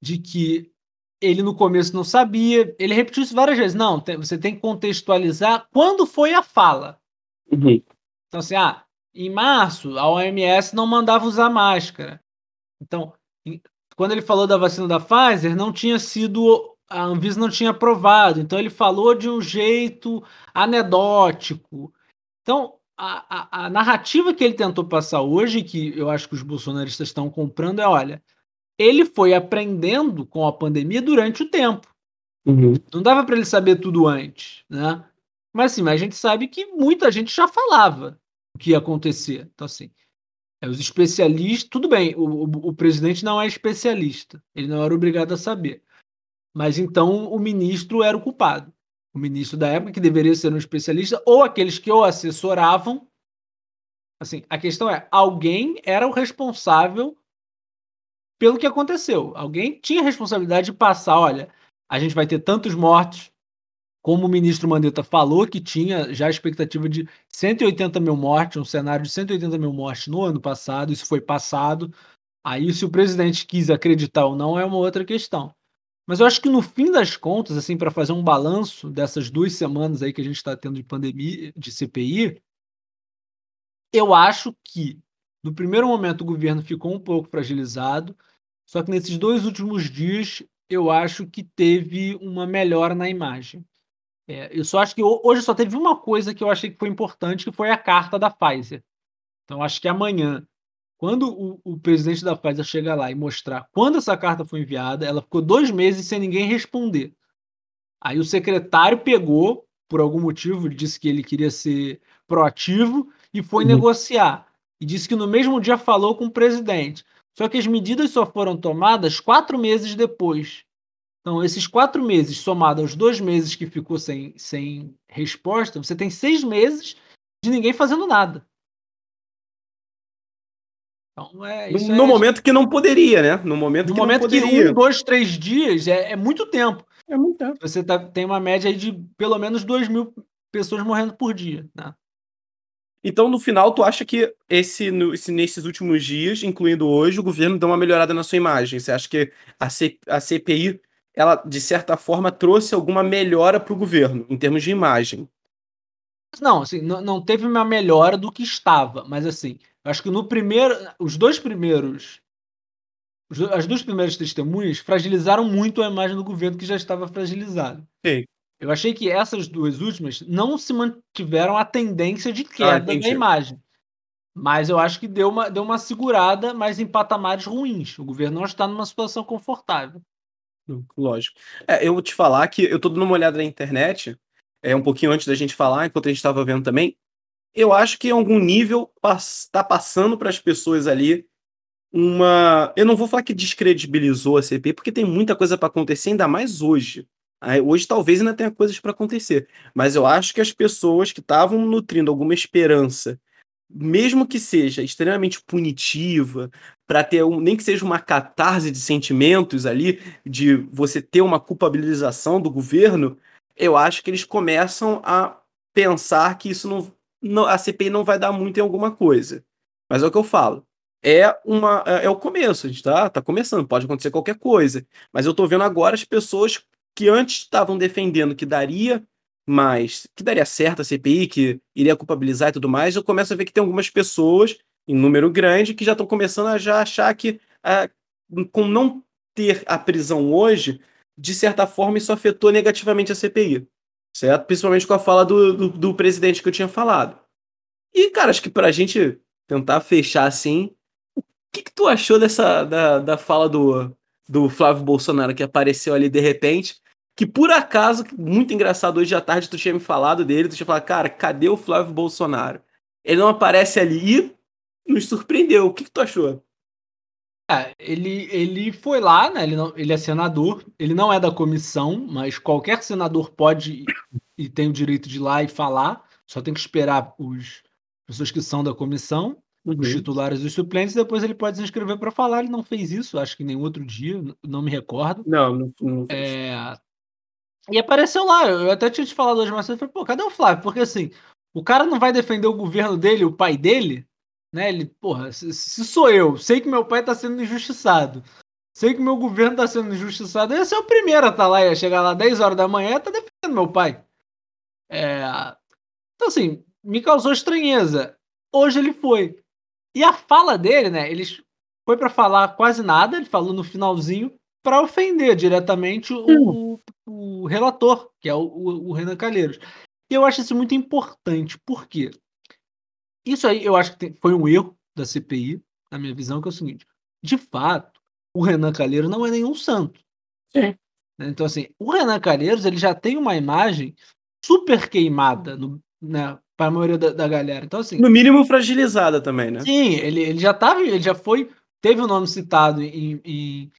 De que ele no começo não sabia, ele repetiu isso várias vezes. Não, tem, você tem que contextualizar quando foi a fala. Uhum. Então, assim, ah, em março, a OMS não mandava usar máscara. Então, quando ele falou da vacina da Pfizer, não tinha sido. A Anvisa não tinha aprovado. Então, ele falou de um jeito anedótico. Então, a, a, a narrativa que ele tentou passar hoje, que eu acho que os bolsonaristas estão comprando, é: olha, ele foi aprendendo com a pandemia durante o tempo. Uhum. Não dava para ele saber tudo antes, né? Mas assim, mas a gente sabe que muita gente já falava o que ia acontecer. Então, assim, é, os especialistas, tudo bem, o, o, o, presidente não é especialista, ele não era obrigado a saber. Mas então o ministro era o culpado. O ministro da época, que deveria ser um especialista, ou aqueles que o assessoravam. Assim, a questão é: alguém era o responsável pelo que aconteceu. Alguém tinha responsabilidade de passar: olha, a gente vai ter tantos mortos, como o ministro Mandetta falou que tinha já a expectativa de 180 mil mortes, um cenário de 180 mil mortes no ano passado, isso foi passado. Aí, se o presidente quis acreditar ou não, é uma outra questão. Mas eu acho que no fim das contas, assim, para fazer um balanço dessas duas semanas aí que a gente está tendo de pandemia, de CPI, eu acho que no primeiro momento o governo ficou um pouco fragilizado, só que nesses dois últimos dias eu acho que teve uma melhora na imagem. É, eu só acho que hoje só teve uma coisa que eu achei que foi importante, que foi a carta da Pfizer. Então, acho que amanhã, quando o, o presidente da Pfizer chegar lá e mostrar quando essa carta foi enviada, ela ficou dois meses sem ninguém responder. Aí o secretário pegou, por algum motivo, disse que ele queria ser proativo e foi uhum. negociar. E disse que no mesmo dia falou com o presidente. Só que as medidas só foram tomadas quatro meses depois. Então, esses quatro meses, somados aos dois meses que ficou sem, sem resposta, você tem seis meses de ninguém fazendo nada. Então, é, no, é... momento que não poderia, né? No momento, no que, momento que um, dois, três dias é, é muito tempo. É muito tempo. Você tá, tem uma média de pelo menos dois mil pessoas morrendo por dia. Né? Então, no final, tu acha que esse, no, esse, nesses últimos dias, incluindo hoje, o governo deu uma melhorada na sua imagem? Você acha que a, C, a CPI ela, de certa forma, trouxe alguma melhora para o governo, em termos de imagem. Não, assim, não, não teve uma melhora do que estava, mas assim, eu acho que no primeiro, os dois primeiros, as duas primeiras testemunhas fragilizaram muito a imagem do governo que já estava fragilizado. Sim. Eu achei que essas duas últimas não se mantiveram a tendência de queda ah, da imagem. Mas eu acho que deu uma, deu uma segurada, mas em patamares ruins. O governo não está numa situação confortável. Lógico. É, eu vou te falar que eu tô dando uma olhada na internet, é um pouquinho antes da gente falar, enquanto a gente estava vendo também. Eu acho que em algum nível está passando para as pessoas ali uma. Eu não vou falar que descredibilizou a CPI, porque tem muita coisa para acontecer, ainda mais hoje. Hoje talvez ainda tenha coisas para acontecer, mas eu acho que as pessoas que estavam nutrindo alguma esperança mesmo que seja extremamente punitiva, para ter um, nem que seja uma catarse de sentimentos ali, de você ter uma culpabilização do governo, eu acho que eles começam a pensar que isso não, não a CPI não vai dar muito em alguma coisa. Mas é o que eu falo. É uma é, é o começo, a gente tá, tá começando, pode acontecer qualquer coisa. Mas eu tô vendo agora as pessoas que antes estavam defendendo que daria mas que daria certo a CPI, que iria culpabilizar e tudo mais, eu começo a ver que tem algumas pessoas, em número grande, que já estão começando a já achar que ah, com não ter a prisão hoje, de certa forma isso afetou negativamente a CPI. Certo? Principalmente com a fala do, do, do presidente que eu tinha falado. E, cara, acho que pra gente tentar fechar assim, o que, que tu achou dessa da, da fala do, do Flávio Bolsonaro que apareceu ali de repente? Que por acaso, muito engraçado, hoje à tarde tu tinha me falado dele, tu tinha falado, cara, cadê o Flávio Bolsonaro? Ele não aparece ali e nos surpreendeu. O que, que tu achou? É, ele, ele foi lá, né? Ele, não, ele é senador, ele não é da comissão, mas qualquer senador pode e tem o direito de ir lá e falar, só tem que esperar os pessoas que são da comissão, uhum. os titulares e os suplentes, depois ele pode se inscrever para falar. Ele não fez isso, acho que nem outro dia, não me recordo. Não, não, não é, e apareceu lá, eu até tinha te falado hoje mais cedo, falei, pô, cadê o Flávio? Porque assim, o cara não vai defender o governo dele, o pai dele, né? Ele, porra, se, se sou eu, sei que meu pai tá sendo injustiçado, sei que meu governo tá sendo injustiçado, esse é o primeiro a estar tá lá, ia chegar lá 10 horas da manhã, tá defendendo meu pai. É... Então assim, me causou estranheza. Hoje ele foi. E a fala dele, né, ele foi para falar quase nada, ele falou no finalzinho, para ofender diretamente o, o, relator, que é o, o, o, Renan Calheiros. E eu acho isso muito importante, porque isso aí eu acho que tem, foi um erro da CPI, na minha visão, que é o seguinte: de fato, o Renan Calheiros não é nenhum santo. É. Então, assim, o Renan Calheiros ele já tem uma imagem super queimada no, né, para a maioria da, da, galera. Então, assim. No mínimo fragilizada também, né? Sim, ele, ele já tava, ele já foi. Teve o nome citado em, em,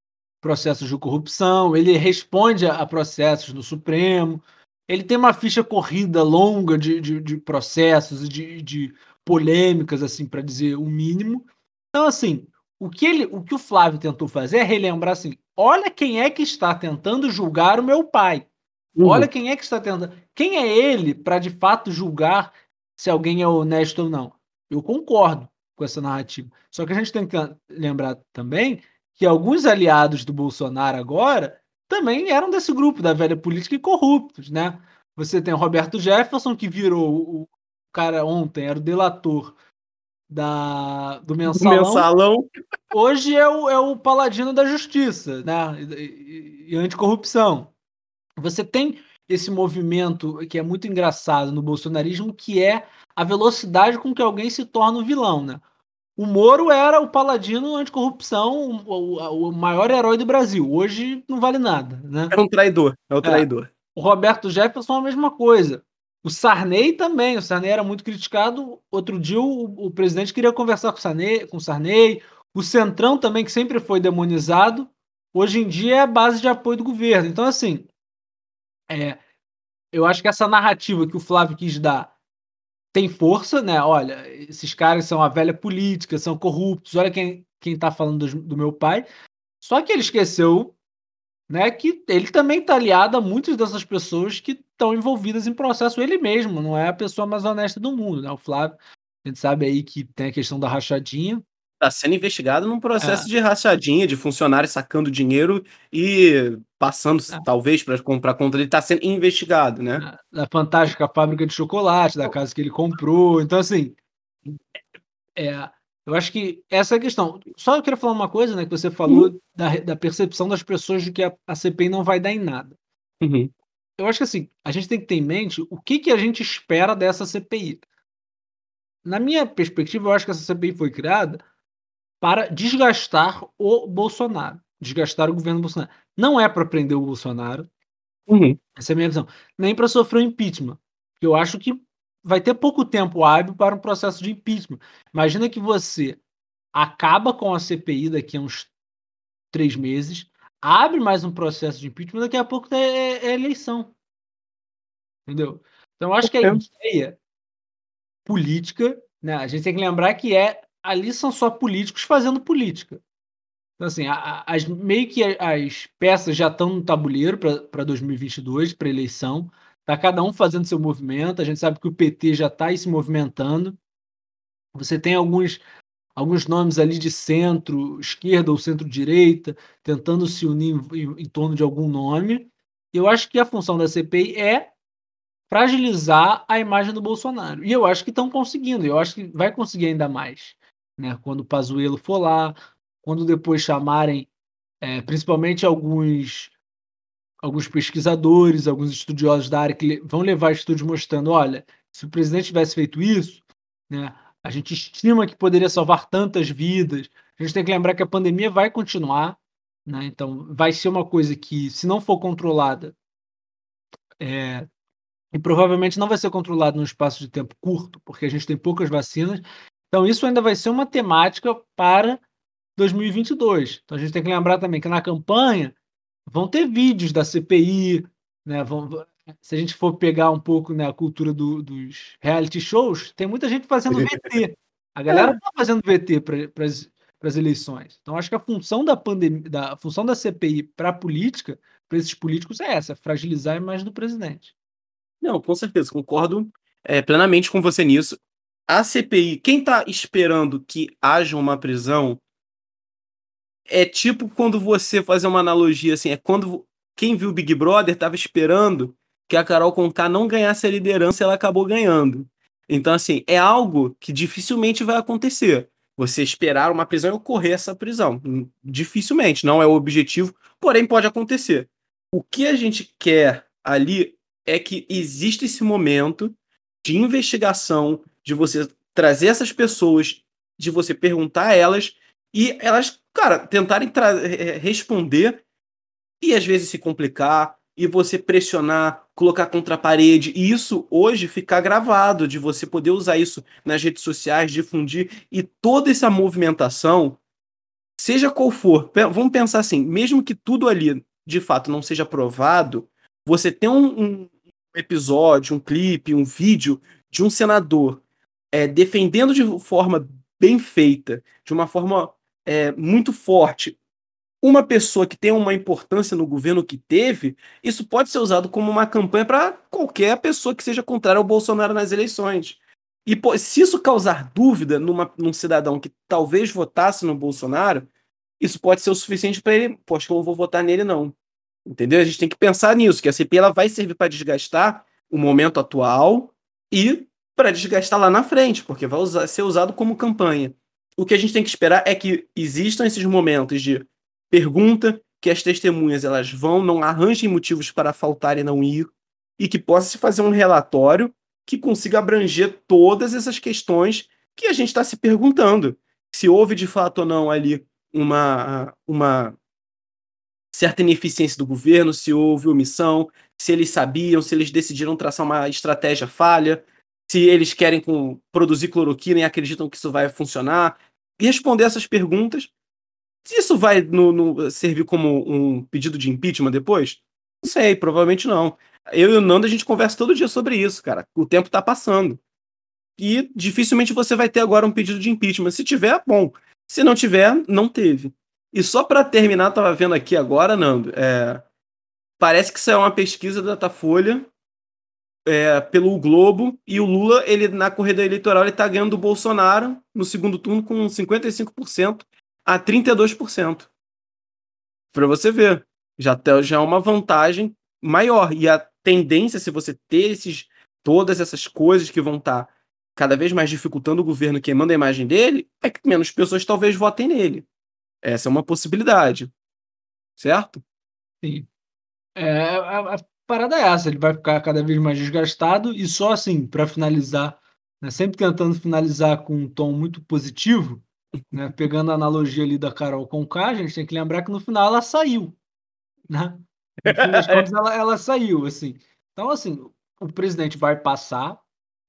processos de corrupção, ele responde a, processos no Supremo, ele tem uma ficha corrida longa de, de, de processos e de, de polêmicas, assim, para dizer o mínimo. Então, assim, o que, ele, o que o Flávio tentou fazer é relembrar assim: olha quem é que está tentando julgar o meu pai. Uhum. Olha quem é que está tentando. Quem é ele para de fato julgar se alguém é honesto ou não? Eu concordo com essa narrativa. Só que a gente tem que lembrar também que alguns aliados do Bolsonaro agora também eram desse grupo da velha política e corruptos, né? Você tem o Roberto Jefferson, que virou o cara ontem, era o delator da, do mensalão. mensalão. Hoje é o, é o paladino da justiça né? e, e, e anticorrupção. Você tem esse movimento que é muito engraçado no bolsonarismo, que é a velocidade com que alguém se torna um vilão. Né? O Moro era o paladino anticorrupção, o, o, maior herói do Brasil. Hoje não vale nada, né? É um traidor, é o traidor. É. O Roberto Jefferson a mesma coisa. O Sarney também, o Sarney era muito criticado. Outro dia o, o presidente queria conversar com o, Sarney, com o Sarney. O Centrão também, que sempre foi demonizado, hoje em dia é a base de apoio do governo. Então, assim, é, eu acho que essa narrativa que o Flávio quis dar tem força, né? Olha, esses caras são a velha política, são corruptos, olha quem, quem tá falando do, do meu pai. Só que ele esqueceu né, que ele também está aliado a muitas dessas pessoas que estão envolvidas em processo ele mesmo, não é a pessoa mais honesta do mundo, né? O Flávio, a gente sabe aí que tem a questão da rachadinha. Tá sendo investigado num processo é. de rachadinha, de funcionário sacando dinheiro e passando, é. talvez, para comprar conta. Ele tá sendo investigado, né? Da fantástica fábrica de chocolate, da casa que ele comprou. Então, assim. É, eu acho que essa é a questão. Só eu queria falar uma coisa, né? Que você falou uhum. da, da percepção das pessoas de que a, a CPI não vai dar em nada. Uhum. Eu acho que assim, a gente tem que ter em mente o que, que a gente espera dessa CPI. Na minha perspectiva, eu acho que essa CPI foi criada para desgastar o Bolsonaro, desgastar o governo Bolsonaro. Não é para prender o Bolsonaro, uhum. essa é a minha visão, nem para sofrer um impeachment. Eu acho que vai ter pouco tempo hábil para um processo de impeachment. Imagina que você acaba com a CPI daqui a uns três meses, abre mais um processo de impeachment, daqui a pouco é, é eleição. Entendeu? Então, eu acho que a ideia política, né, a gente tem que lembrar que é ali são só políticos fazendo política. Então, assim, as, meio que as peças já estão no tabuleiro para 2022, para eleição. Tá cada um fazendo seu movimento. A gente sabe que o PT já está se movimentando. Você tem alguns, alguns nomes ali de centro, esquerda ou centro-direita, tentando se unir em, em torno de algum nome. Eu acho que a função da CPI é fragilizar a imagem do Bolsonaro. E eu acho que estão conseguindo. Eu acho que vai conseguir ainda mais né? Quando o Pazuello for lá, quando depois chamarem, é, principalmente alguns alguns pesquisadores, alguns estudiosos da área que vão levar estudos mostrando, olha, se o presidente tivesse feito isso, né, a gente estima que poderia salvar tantas vidas. A gente tem que lembrar que a pandemia vai continuar, né? Então vai ser uma coisa que, se não for controlada, é, e provavelmente não vai ser controlada num espaço de tempo curto, porque a gente tem poucas vacinas então, isso ainda vai ser uma temática para 2022. Então, a gente tem que lembrar também que na campanha vão ter vídeos da CPI, né? Vão, se a gente for pegar um pouco né, a cultura do, dos reality shows, tem muita gente fazendo VT. A galera está fazendo VT para as eleições. Então, acho que a função da pandemia, da, a função da CPI para a política, para esses políticos, é essa: fragilizar a imagem do presidente. Não, com certeza, concordo é, plenamente com você nisso a CPI, quem está esperando que haja uma prisão é tipo quando você fazer uma analogia assim, é quando quem viu Big Brother estava esperando que a Carol Conká não ganhasse a liderança, ela acabou ganhando. Então assim, é algo que dificilmente vai acontecer. Você esperar uma prisão e ocorrer essa prisão. Dificilmente, não é o objetivo, porém pode acontecer. O que a gente quer ali é que existe esse momento de investigação, de você trazer essas pessoas, de você perguntar a elas e elas, cara, tentarem responder e às vezes se complicar e você pressionar, colocar contra a parede. E isso hoje ficar gravado, de você poder usar isso nas redes sociais, difundir e toda essa movimentação, seja qual for, vamos pensar assim, mesmo que tudo ali de fato não seja provado, você tem um, um episódio, um clipe, um vídeo de um senador é, defendendo de forma bem feita, de uma forma é, muito forte, uma pessoa que tem uma importância no governo que teve, isso pode ser usado como uma campanha para qualquer pessoa que seja contrária ao Bolsonaro nas eleições. E se isso causar dúvida numa, num cidadão que talvez votasse no Bolsonaro, isso pode ser o suficiente para ele, que eu não vou votar nele não. Entendeu? A gente tem que pensar nisso, que a CPI ela vai servir para desgastar o momento atual e para desgastar lá na frente, porque vai usar, ser usado como campanha. O que a gente tem que esperar é que existam esses momentos de pergunta, que as testemunhas elas vão, não arranjem motivos para faltar e não ir, e que possa se fazer um relatório que consiga abranger todas essas questões que a gente está se perguntando. Se houve de fato ou não ali uma, uma certa ineficiência do governo, se houve omissão, se eles sabiam, se eles decidiram traçar uma estratégia falha, se eles querem com, produzir cloroquina e acreditam que isso vai funcionar, responder essas perguntas. Se isso vai no, no, servir como um pedido de impeachment depois? Não sei, provavelmente não. Eu e o Nando a gente conversa todo dia sobre isso, cara. O tempo tá passando. E dificilmente você vai ter agora um pedido de impeachment. Se tiver, bom. Se não tiver, não teve. E só para terminar, tava vendo aqui agora, Nando, é... parece que é uma pesquisa da Datafolha é, pelo Globo e o Lula, ele na corrida eleitoral, ele tá ganhando do Bolsonaro no segundo turno com 55% a 32%. Para você ver, já, já é uma vantagem maior. E a tendência, se você ter esses, todas essas coisas que vão estar tá cada vez mais dificultando o governo, queimando a imagem dele, é que menos pessoas talvez votem nele. Essa é uma possibilidade. Certo? Sim. É, a, a parada é essa, ele vai ficar cada vez mais desgastado e só assim, para finalizar, né, sempre tentando finalizar com um tom muito positivo, né, pegando a analogia ali da Carol com K, a gente tem que lembrar que no final ela saiu, né? No fim das contas, ela, ela saiu, assim. Então, assim, o presidente vai passar,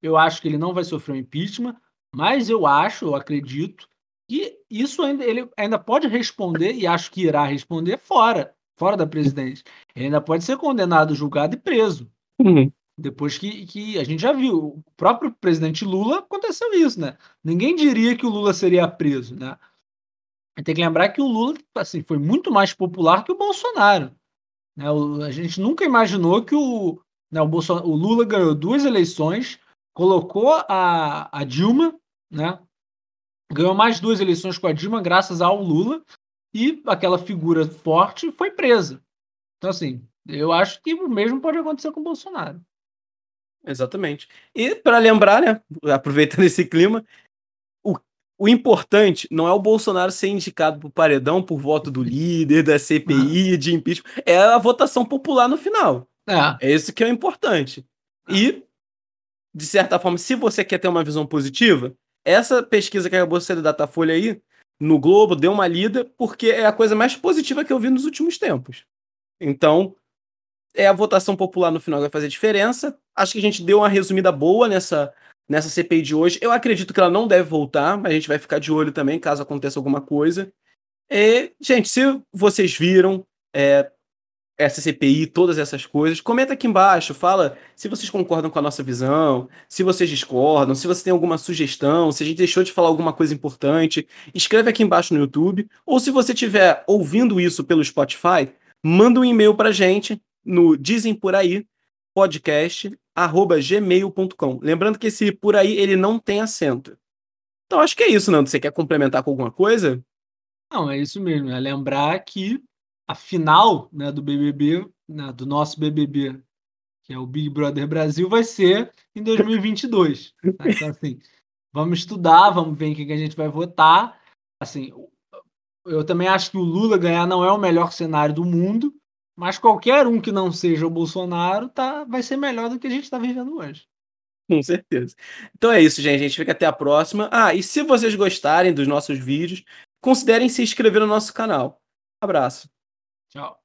eu acho que ele não vai sofrer um impeachment, mas eu acho, eu acredito, que isso ainda, ele ainda pode responder, e acho que irá responder fora, fora da presidência. Ele ainda pode ser condenado, julgado e preso. Uhum. Depois que, que a gente já viu, o próprio presidente Lula aconteceu isso, né? Ninguém diria que o Lula seria preso, né? Tem que lembrar que o Lula assim, foi muito mais popular que o Bolsonaro. Né? O, a gente nunca imaginou que o, né, o, Bolsonaro, o Lula ganhou duas eleições, colocou a, a Dilma, né? ganhou mais duas eleições com a Dilma graças ao Lula, e aquela figura forte foi presa. Então, assim, eu acho que o mesmo pode acontecer com o Bolsonaro. Exatamente. E para lembrar, né, aproveitando esse clima, o, o importante não é o Bolsonaro ser indicado para o paredão por voto do líder, da CPI, de impeachment, é a votação popular no final. É, é isso que é o importante. E, de certa forma, se você quer ter uma visão positiva, essa pesquisa que acabou de ser da Datafolha aí, no Globo, deu uma lida, porque é a coisa mais positiva que eu vi nos últimos tempos. Então, é a votação popular no final que vai fazer diferença. Acho que a gente deu uma resumida boa nessa, nessa CPI de hoje. Eu acredito que ela não deve voltar, mas a gente vai ficar de olho também caso aconteça alguma coisa. E, gente, se vocês viram é, essa CPI, todas essas coisas, comenta aqui embaixo, fala se vocês concordam com a nossa visão, se vocês discordam, se você tem alguma sugestão, se a gente deixou de falar alguma coisa importante, escreve aqui embaixo no YouTube, ou se você estiver ouvindo isso pelo Spotify, manda um e-mail pra gente no Dizem Por Aí, podcast, arroba gmail.com. Lembrando que esse por aí, ele não tem acento. Então acho que é isso, Nando. Você quer complementar com alguma coisa? Não, é isso mesmo. É lembrar que a final né, do BBB, né, do nosso BBB, que é o Big Brother Brasil, vai ser em 2022. Né? Então, assim, vamos estudar, vamos ver em que a gente vai votar. Assim, eu também acho que o Lula ganhar não é o melhor cenário do mundo, mas qualquer um que não seja o Bolsonaro tá, vai ser melhor do que a gente está vivendo hoje. Com certeza. Então é isso, gente. A gente fica até a próxima. Ah, e se vocês gostarem dos nossos vídeos, considerem se inscrever no nosso canal. Abraço. Ciao.